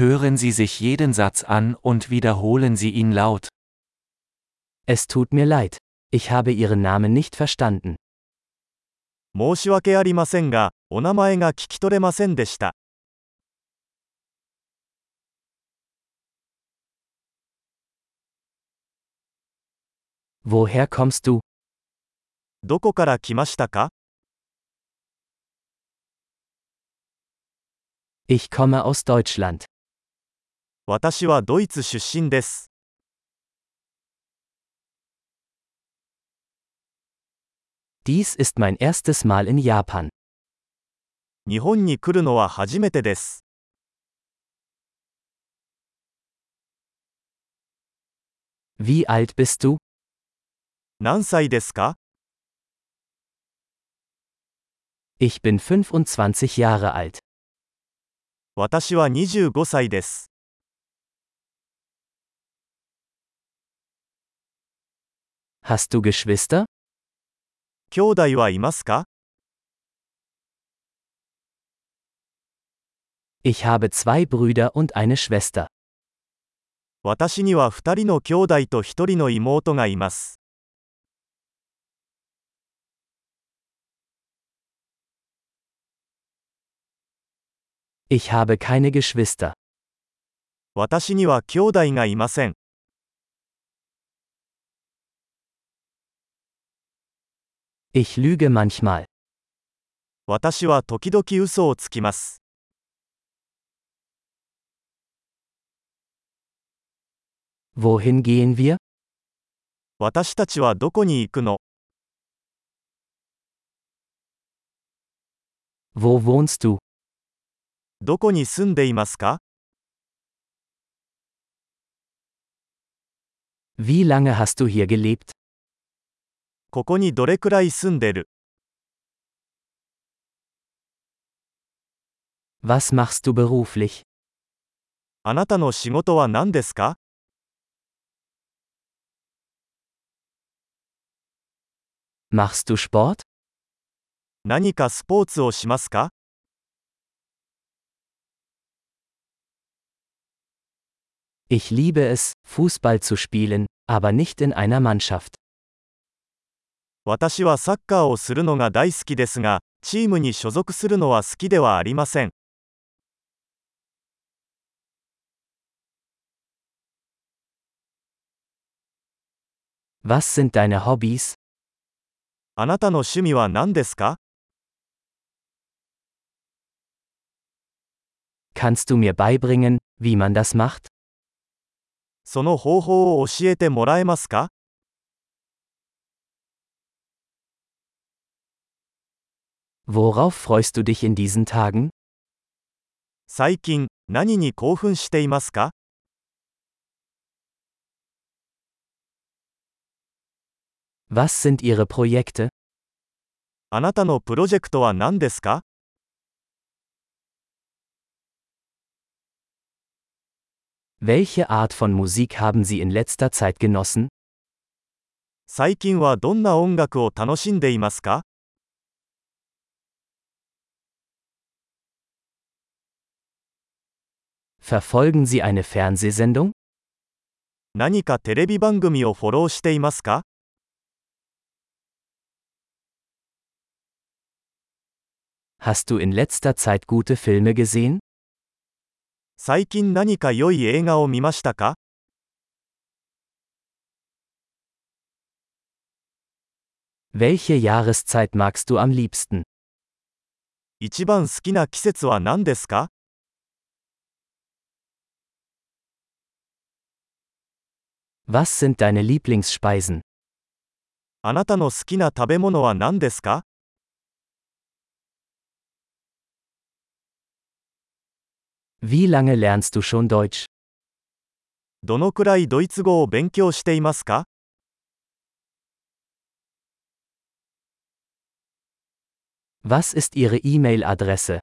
Hören Sie sich jeden Satz an und wiederholen Sie ihn laut. Es tut mir leid. Ich habe Ihren Namen nicht verstanden. 申し訳ありませんが、お名前が聞き取れませんでした。 Woher kommst du? どこから来ましたか Ich komme aus Deutschland. 私はドイツ出身です。 Dies ist mein erstes Mal in Japan. 日本に来るのは初めてです。 Wie alt bist du? 何歳ですか Ich bin 25 Jahre alt. 私は25歳です。 Hast du Geschwister? 兄弟はいますか Ich habe zwei Brüder und eine Schwester. 私には2人の兄弟と1人の妹がいます。 Ich habe keine Geschwister. 私には兄弟がいません。 Ich lüge manchmal. 私は時々嘘をつきます。 Wohin gehen wir? 私たちはどこに行くの Wo wohnst du? どこに住んでいますか Wie lange hast du hier gelebt? ここにどれくらい住んでる Was machst du beruflich? あなたの仕事は何ですか Machst du Sport? 何かスポーツをしますか Ich liebe es, Fußball zu spielen, aber nicht in einer Mannschaft. 私はサッカーをするのが大好きですが、チームに所属するのは好きではありません。Was sind deine Hobbys? あなたの趣味は何ですか？Kannst du mir beibringen, wie man das macht? その方法を教えてもらえますか？Worauf freust du dich in diesen Tagen? 最近、何に興奮していますか Was sind ihre Projekte? あなたのプロジェクトは何ですか Welche Art von Musik haben Sie in letzter Zeit genossen? 最近はどんな音楽を楽しんでいますか Verfolgen Sie eine Fernsehsendung? 何かテレビ番組をフォローしていますか Hast du in letzter Zeit gute Filme gesehen? 最近何か良い映画を見ましたか Welche Jahreszeit magst du am liebsten? 一番好きな季節は何ですか Was sind deine Lieblingsspeisen? あなたの好きな食べ物は何ですか Wie lange lernst du schon Deutsch? どのくらいドイツ語を勉強していますか Was ist Ihre E-Mail-Adresse?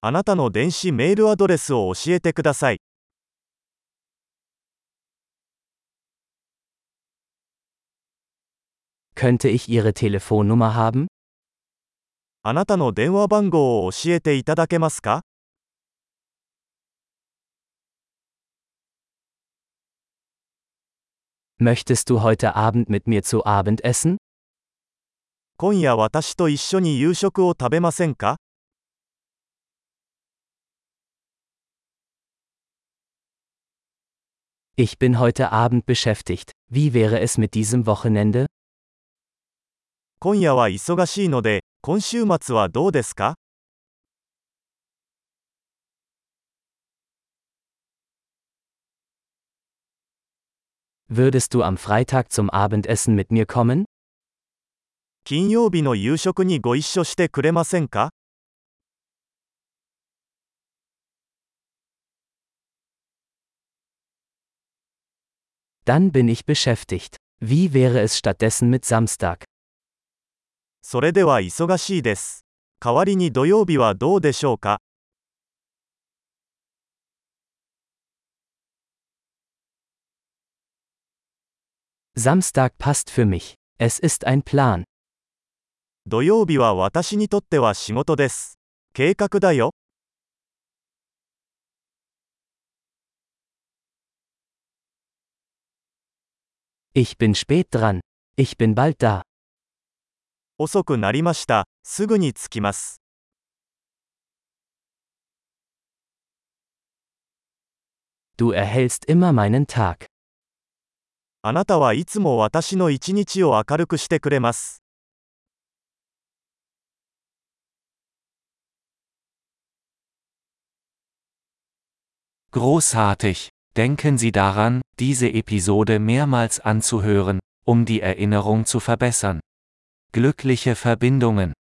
あなたの電子メールアドレスを教えてください。 Könnte ich Ihre Telefonnummer haben? あなたの電話番号を教えていただけますか Möchtest du heute Abend mit mir zu Abend essen? 今夜私と一緒に夕食を食べませんか Ich bin heute Abend beschäftigt. Wie wäre es mit diesem Wochenende? 今夜は忙しいので、今週末はどうですか Würdest du am Freitag zum Abendessen mit mir kommen? 金曜日の夕食にご一緒してくれませんか Dann bin ich beschäftigt. Wie wäre es stattdessen mit Samstag? それでは忙しいです。代わりに土曜日はどうでしょうか Samstag passt für mich. Es ist ein Plan. 土曜日は私にとっては仕事です。計画だよ。Ich bin spät dran. Ich bin bald da. 遅くなりました。すぐに着きます。 Du erhellst immer meinen Tag. あなたはいつも私の一日を明るくしてくれます。 Großartig! Denken Sie daran, diese Episode mehrmals anzuhören, um die Erinnerung zu verbessern. Glückliche Verbindungen!